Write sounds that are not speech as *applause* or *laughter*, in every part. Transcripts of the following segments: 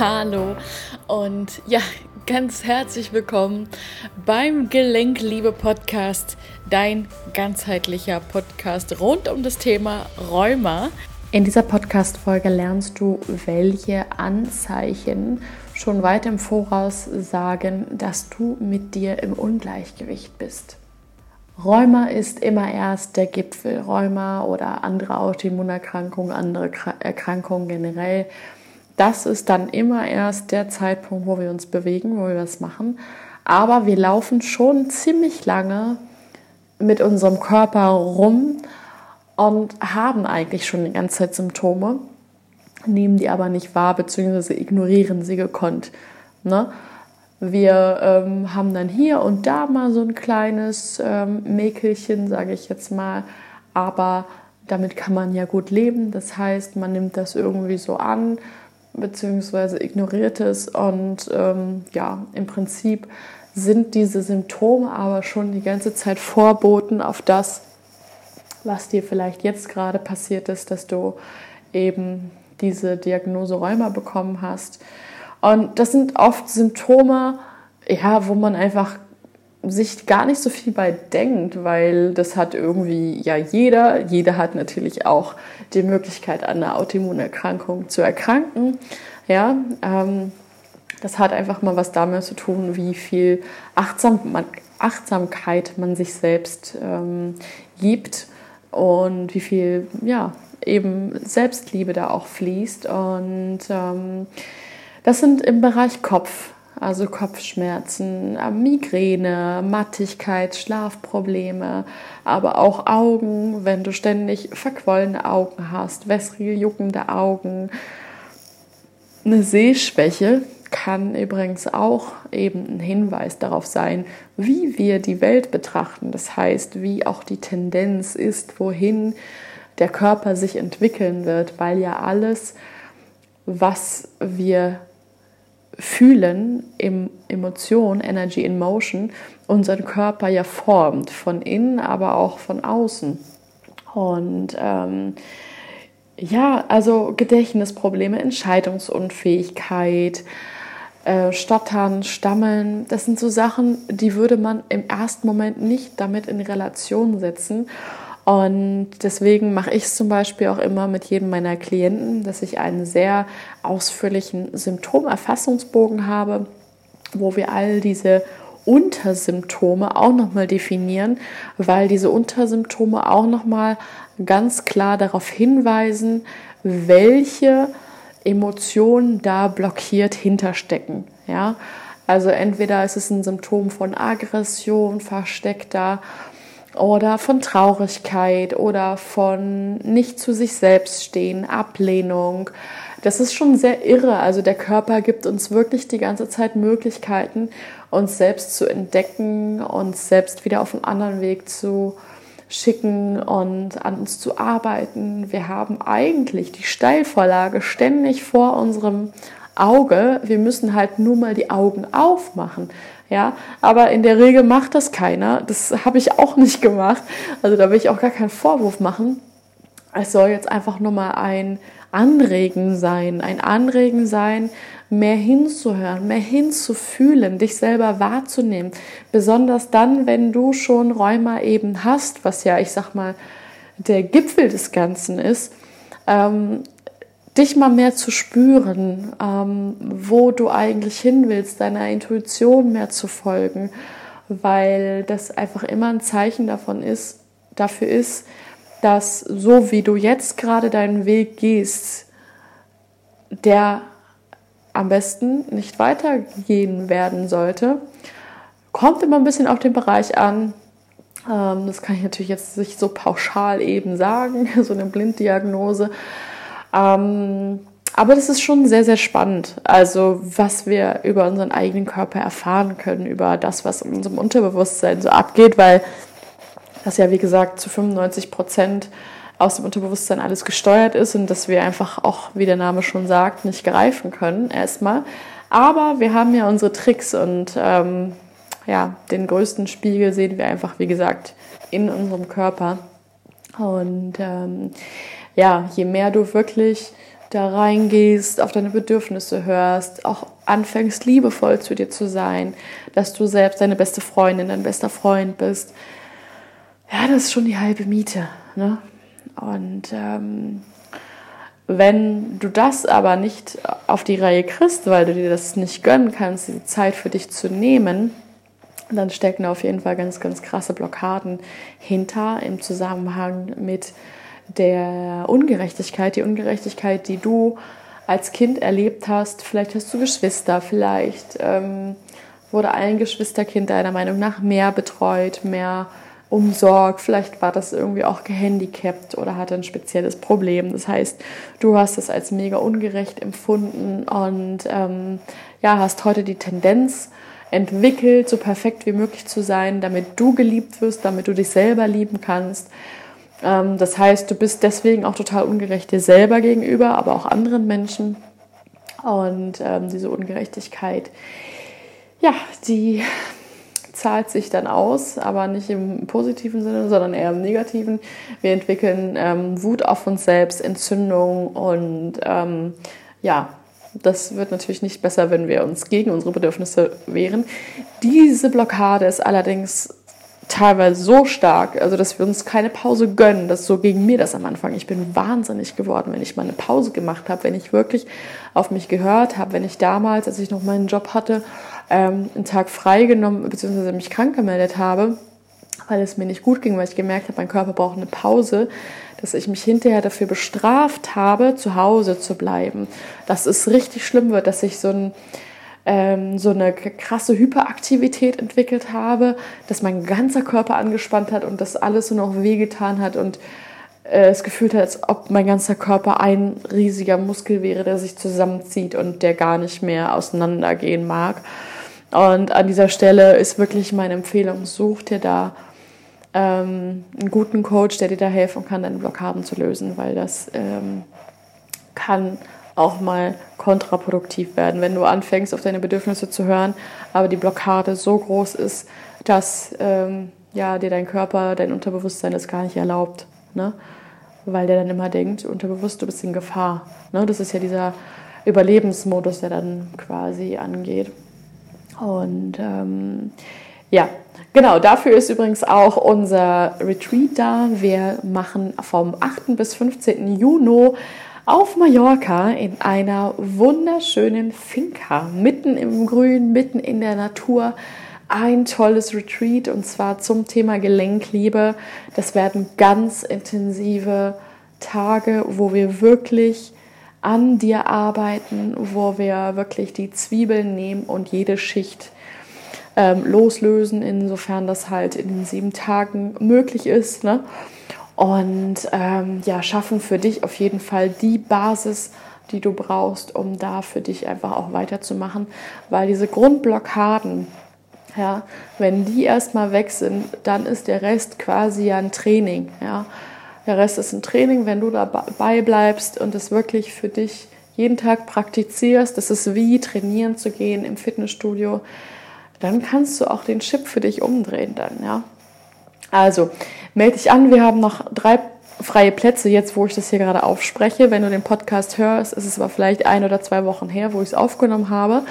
Hallo und ja, ganz herzlich willkommen beim Gelenkliebe Podcast, dein ganzheitlicher Podcast rund um das Thema Rheuma. In dieser Podcast-Folge lernst du, welche Anzeichen schon weit im Voraus sagen, dass du mit dir im Ungleichgewicht bist. Rheuma ist immer erst der Gipfel. Rheuma oder andere Autoimmunerkrankungen, andere Erkrankungen generell das ist dann immer erst der Zeitpunkt, wo wir uns bewegen, wo wir was machen. Aber wir laufen schon ziemlich lange mit unserem Körper rum und haben eigentlich schon die ganze Zeit Symptome, nehmen die aber nicht wahr bzw. ignorieren sie gekonnt. Ne? Wir ähm, haben dann hier und da mal so ein kleines ähm, Mäkelchen, sage ich jetzt mal, aber damit kann man ja gut leben. Das heißt, man nimmt das irgendwie so an, beziehungsweise ignoriert es. Und ähm, ja, im Prinzip sind diese Symptome aber schon die ganze Zeit Vorboten auf das, was dir vielleicht jetzt gerade passiert ist, dass du eben diese Diagnose Rheuma bekommen hast. Und das sind oft Symptome, ja, wo man einfach sich gar nicht so viel bei denkt, weil das hat irgendwie ja jeder. Jeder hat natürlich auch die Möglichkeit, an einer Autoimmunerkrankung zu erkranken. Ja, ähm, das hat einfach mal was damit zu tun, wie viel Achtsam man, Achtsamkeit man sich selbst ähm, gibt und wie viel ja eben Selbstliebe da auch fließt. Und ähm, das sind im Bereich Kopf also Kopfschmerzen, äh, Migräne, Mattigkeit, Schlafprobleme, aber auch Augen, wenn du ständig verquollene Augen hast, wässrige, juckende Augen. Eine Sehschwäche kann übrigens auch eben ein Hinweis darauf sein, wie wir die Welt betrachten. Das heißt, wie auch die Tendenz ist, wohin der Körper sich entwickeln wird, weil ja alles, was wir Fühlen, im Emotion, Energy in Motion, unseren Körper ja formt, von innen, aber auch von außen. Und ähm, ja, also Gedächtnisprobleme, Entscheidungsunfähigkeit, äh, Stottern, Stammeln, das sind so Sachen, die würde man im ersten Moment nicht damit in Relation setzen. Und deswegen mache ich es zum Beispiel auch immer mit jedem meiner Klienten, dass ich einen sehr ausführlichen Symptomerfassungsbogen habe, wo wir all diese Untersymptome auch nochmal definieren, weil diese Untersymptome auch nochmal ganz klar darauf hinweisen, welche Emotionen da blockiert hinterstecken. Ja? Also entweder ist es ein Symptom von Aggression, versteckter oder von Traurigkeit oder von nicht zu sich selbst stehen, Ablehnung. Das ist schon sehr irre. Also der Körper gibt uns wirklich die ganze Zeit Möglichkeiten, uns selbst zu entdecken, uns selbst wieder auf einen anderen Weg zu schicken und an uns zu arbeiten. Wir haben eigentlich die Steilvorlage ständig vor unserem Auge. Wir müssen halt nur mal die Augen aufmachen. Ja, aber in der Regel macht das keiner. Das habe ich auch nicht gemacht. Also da will ich auch gar keinen Vorwurf machen. Es soll jetzt einfach nur mal ein Anregen sein, ein Anregen sein, mehr hinzuhören, mehr hinzufühlen, dich selber wahrzunehmen. Besonders dann, wenn du schon Rheuma eben hast, was ja, ich sag mal, der Gipfel des Ganzen ist. Ähm, dich mal mehr zu spüren, ähm, wo du eigentlich hin willst, deiner Intuition mehr zu folgen, weil das einfach immer ein Zeichen davon ist, dafür ist, dass so wie du jetzt gerade deinen Weg gehst, der am besten nicht weitergehen werden sollte. Kommt immer ein bisschen auf den Bereich an. Ähm, das kann ich natürlich jetzt nicht so pauschal eben sagen, *laughs* so eine Blinddiagnose. Ähm, aber das ist schon sehr, sehr spannend. Also, was wir über unseren eigenen Körper erfahren können, über das, was in unserem Unterbewusstsein so abgeht, weil das ja, wie gesagt, zu 95 Prozent aus dem Unterbewusstsein alles gesteuert ist und dass wir einfach auch, wie der Name schon sagt, nicht greifen können, erstmal. Aber wir haben ja unsere Tricks und ähm, ja, den größten Spiegel sehen wir einfach, wie gesagt, in unserem Körper. Und ähm, ja, je mehr du wirklich da reingehst, auf deine Bedürfnisse hörst, auch anfängst liebevoll zu dir zu sein, dass du selbst deine beste Freundin, dein bester Freund bist. Ja, das ist schon die halbe Miete. Ne? Und ähm, wenn du das aber nicht auf die Reihe kriegst, weil du dir das nicht gönnen kannst, die Zeit für dich zu nehmen, dann stecken auf jeden Fall ganz, ganz krasse Blockaden hinter im Zusammenhang mit der Ungerechtigkeit, die Ungerechtigkeit, die du als Kind erlebt hast. Vielleicht hast du Geschwister, vielleicht ähm, wurde ein Geschwisterkind deiner Meinung nach mehr betreut, mehr umsorgt. Vielleicht war das irgendwie auch gehandicapt oder hatte ein spezielles Problem. Das heißt, du hast es als mega ungerecht empfunden und ähm, ja, hast heute die Tendenz entwickelt, so perfekt wie möglich zu sein, damit du geliebt wirst, damit du dich selber lieben kannst. Ähm, das heißt, du bist deswegen auch total ungerecht dir selber gegenüber, aber auch anderen Menschen. Und ähm, diese Ungerechtigkeit, ja, die zahlt sich dann aus, aber nicht im positiven Sinne, sondern eher im negativen. Wir entwickeln ähm, Wut auf uns selbst, Entzündung und ähm, ja, das wird natürlich nicht besser, wenn wir uns gegen unsere Bedürfnisse wehren. Diese Blockade ist allerdings teilweise so stark, also dass wir uns keine Pause gönnen. Das so gegen mir das am Anfang. Ich bin wahnsinnig geworden, wenn ich mal eine Pause gemacht habe, wenn ich wirklich auf mich gehört habe, wenn ich damals, als ich noch meinen Job hatte, ähm, einen Tag freigenommen bzw. mich krank gemeldet habe, weil es mir nicht gut ging, weil ich gemerkt habe, mein Körper braucht eine Pause, dass ich mich hinterher dafür bestraft habe, zu Hause zu bleiben. Dass es richtig schlimm wird, dass ich so, ein, ähm, so eine krasse Hyperaktivität entwickelt habe, dass mein ganzer Körper angespannt hat und das alles nur noch wehgetan hat und äh, es gefühlt hat, als ob mein ganzer Körper ein riesiger Muskel wäre, der sich zusammenzieht und der gar nicht mehr auseinandergehen mag. Und an dieser Stelle ist wirklich meine Empfehlung, such dir da ähm, einen guten Coach, der dir da helfen kann, deine Blockaden zu lösen, weil das ähm, kann auch mal kontraproduktiv werden, wenn du anfängst, auf deine Bedürfnisse zu hören, aber die Blockade so groß ist, dass ähm, ja, dir dein Körper, dein Unterbewusstsein das gar nicht erlaubt. Ne? Weil der dann immer denkt, unterbewusst, du bist in Gefahr. Ne? Das ist ja dieser Überlebensmodus, der dann quasi angeht. Und ähm, ja, genau, dafür ist übrigens auch unser Retreat da. Wir machen vom 8. bis 15. Juni auf Mallorca in einer wunderschönen Finca, mitten im Grün, mitten in der Natur. Ein tolles Retreat und zwar zum Thema Gelenkliebe. Das werden ganz intensive Tage, wo wir wirklich an dir arbeiten, wo wir wirklich die Zwiebeln nehmen und jede Schicht ähm, loslösen, insofern das halt in den sieben Tagen möglich ist. Ne? Und ähm, ja, schaffen für dich auf jeden Fall die Basis, die du brauchst, um da für dich einfach auch weiterzumachen, weil diese Grundblockaden, ja, wenn die erstmal weg sind, dann ist der Rest quasi ja ein Training, ja. Der Rest ist ein Training, wenn du dabei bleibst und es wirklich für dich jeden Tag praktizierst. Das ist wie trainieren zu gehen im Fitnessstudio. Dann kannst du auch den Chip für dich umdrehen dann, ja. Also, melde dich an. Wir haben noch drei freie Plätze jetzt, wo ich das hier gerade aufspreche. Wenn du den Podcast hörst, ist es aber vielleicht ein oder zwei Wochen her, wo ich es aufgenommen habe.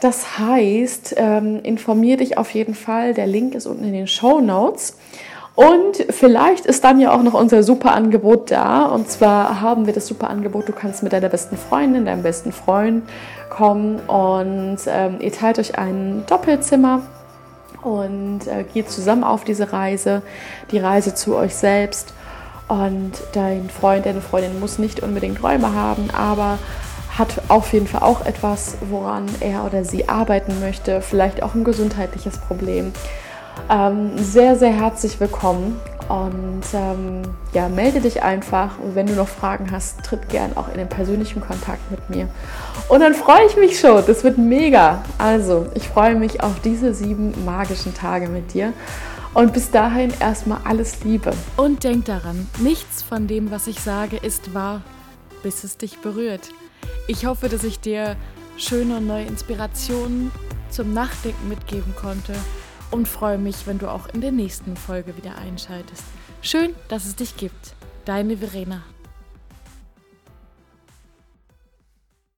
Das heißt, ähm, informier dich auf jeden Fall. Der Link ist unten in den Show Notes. Und vielleicht ist dann ja auch noch unser super Angebot da. Und zwar haben wir das super Angebot, du kannst mit deiner besten Freundin, deinem besten Freund kommen und ähm, ihr teilt euch ein Doppelzimmer und äh, geht zusammen auf diese Reise, die Reise zu euch selbst. Und dein Freund, deine Freundin muss nicht unbedingt Räume haben, aber hat auf jeden Fall auch etwas, woran er oder sie arbeiten möchte, vielleicht auch ein gesundheitliches Problem ähm, sehr, sehr herzlich willkommen und ähm, ja, melde dich einfach und wenn du noch Fragen hast, tritt gern auch in den persönlichen Kontakt mit mir. Und dann freue ich mich schon, das wird mega. Also, ich freue mich auf diese sieben magischen Tage mit dir. Und bis dahin erstmal alles Liebe. Und denk daran, nichts von dem, was ich sage, ist wahr, bis es dich berührt. Ich hoffe, dass ich dir schöne und neue Inspirationen zum Nachdenken mitgeben konnte und freue mich, wenn du auch in der nächsten Folge wieder einschaltest. Schön, dass es dich gibt. Deine Verena.